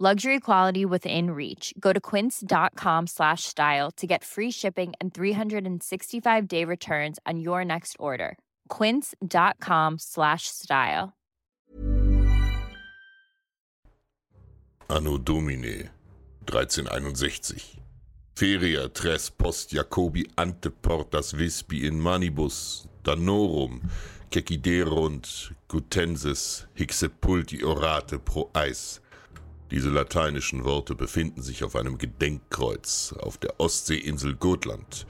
Luxury quality within reach. Go to quince.com slash style to get free shipping and 365 day returns on your next order. Quince.com slash style. Anno Domine 1361. Feria tres post Jacobi ante portas vispi in manibus danorum ceciderunt gutensis hic sepulti orate pro eis. Diese lateinischen Worte befinden sich auf einem Gedenkkreuz auf der Ostseeinsel Gotland.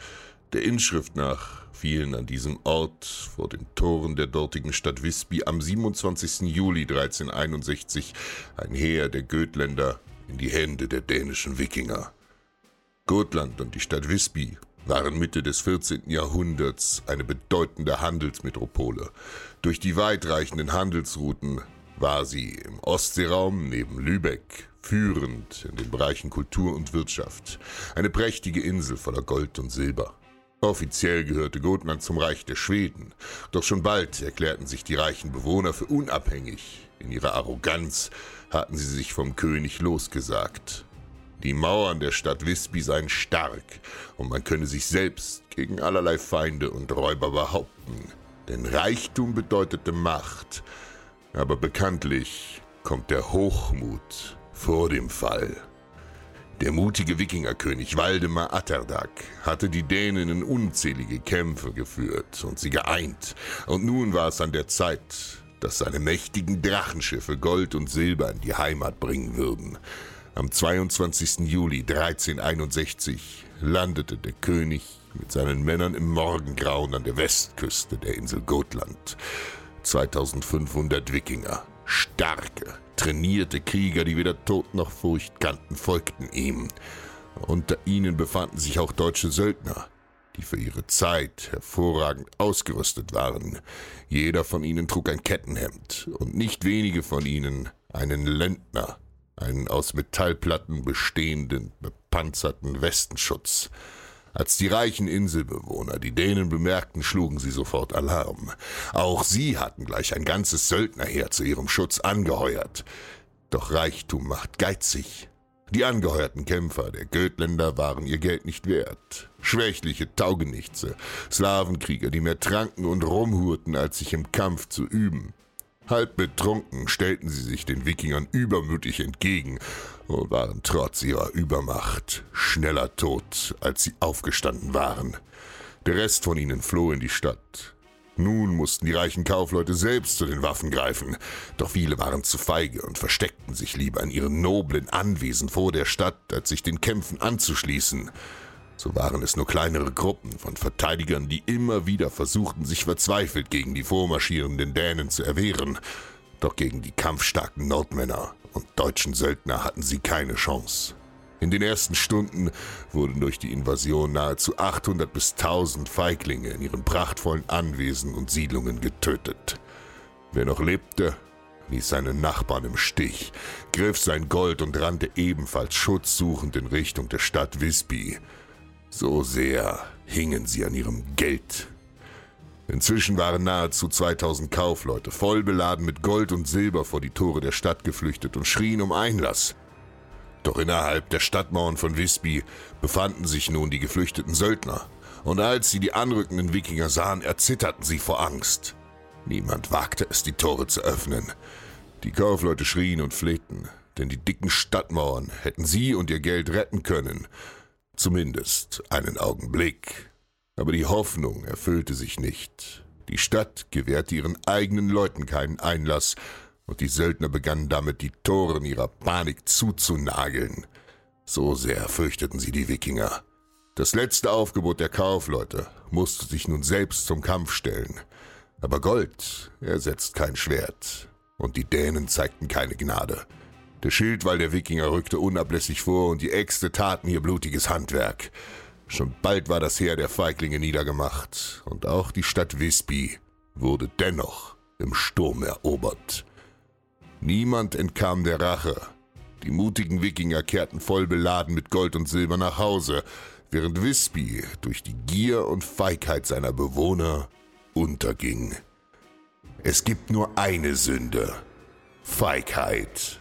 Der Inschrift nach fielen an diesem Ort vor den Toren der dortigen Stadt Visby am 27. Juli 1361 ein Heer der Götländer in die Hände der dänischen Wikinger. Gotland und die Stadt Visby waren Mitte des 14. Jahrhunderts eine bedeutende Handelsmetropole. Durch die weitreichenden Handelsrouten war sie im Ostseeraum neben Lübeck führend in den Bereichen Kultur und Wirtschaft. Eine prächtige Insel voller Gold und Silber. Offiziell gehörte Gotland zum Reich der Schweden, doch schon bald erklärten sich die reichen Bewohner für unabhängig. In ihrer Arroganz hatten sie sich vom König losgesagt. Die Mauern der Stadt Visby seien stark und man könne sich selbst gegen allerlei Feinde und Räuber behaupten. Denn Reichtum bedeutete Macht, aber bekanntlich kommt der Hochmut vor dem Fall. Der mutige Wikingerkönig Waldemar Atterdag hatte die Dänen in unzählige Kämpfe geführt und sie geeint, und nun war es an der Zeit, dass seine mächtigen Drachenschiffe Gold und Silber in die Heimat bringen würden. Am 22. Juli 1361 landete der König mit seinen Männern im Morgengrauen an der Westküste der Insel Gotland. 2500 Wikinger, starke, trainierte Krieger, die weder Tod noch Furcht kannten, folgten ihm. Unter ihnen befanden sich auch deutsche Söldner, die für ihre Zeit hervorragend ausgerüstet waren. Jeder von ihnen trug ein Kettenhemd und nicht wenige von ihnen einen Lendner, einen aus Metallplatten bestehenden, bepanzerten Westenschutz. Als die reichen Inselbewohner die Dänen bemerkten, schlugen sie sofort Alarm. Auch sie hatten gleich ein ganzes Söldnerheer zu ihrem Schutz angeheuert. Doch Reichtum macht geizig. Die angeheuerten Kämpfer der Götländer waren ihr Geld nicht wert. Schwächliche Taugenichtse, Slavenkrieger, die mehr tranken und rumhurten, als sich im Kampf zu üben. Halb betrunken stellten sie sich den Wikingern übermütig entgegen und waren trotz ihrer Übermacht schneller tot, als sie aufgestanden waren. Der Rest von ihnen floh in die Stadt. Nun mussten die reichen Kaufleute selbst zu den Waffen greifen, doch viele waren zu feige und versteckten sich lieber in ihren noblen Anwesen vor der Stadt, als sich den Kämpfen anzuschließen. So waren es nur kleinere Gruppen von Verteidigern, die immer wieder versuchten, sich verzweifelt gegen die vormarschierenden Dänen zu erwehren. Doch gegen die kampfstarken Nordmänner und deutschen Söldner hatten sie keine Chance. In den ersten Stunden wurden durch die Invasion nahezu 800 bis 1000 Feiglinge in ihren prachtvollen Anwesen und Siedlungen getötet. Wer noch lebte, ließ seine Nachbarn im Stich, griff sein Gold und rannte ebenfalls schutzsuchend in Richtung der Stadt Visby. So sehr hingen sie an ihrem Geld. Inzwischen waren nahezu 2000 Kaufleute voll beladen mit Gold und Silber vor die Tore der Stadt geflüchtet und schrien um Einlass. Doch innerhalb der Stadtmauern von Visby befanden sich nun die geflüchteten Söldner, und als sie die anrückenden Wikinger sahen, erzitterten sie vor Angst. Niemand wagte es, die Tore zu öffnen. Die Kaufleute schrien und flehten, denn die dicken Stadtmauern hätten sie und ihr Geld retten können. Zumindest einen Augenblick. Aber die Hoffnung erfüllte sich nicht. Die Stadt gewährte ihren eigenen Leuten keinen Einlass, und die Söldner begannen damit, die Toren ihrer Panik zuzunageln. So sehr fürchteten sie die Wikinger. Das letzte Aufgebot der Kaufleute musste sich nun selbst zum Kampf stellen. Aber Gold ersetzt kein Schwert, und die Dänen zeigten keine Gnade. Der Schildwall der Wikinger rückte unablässig vor, und die Äxte taten ihr blutiges Handwerk. Schon bald war das Heer der Feiglinge niedergemacht, und auch die Stadt Visby wurde dennoch im Sturm erobert. Niemand entkam der Rache. Die mutigen Wikinger kehrten voll beladen mit Gold und Silber nach Hause, während Visby durch die Gier und Feigheit seiner Bewohner unterging. Es gibt nur eine Sünde. Feigheit.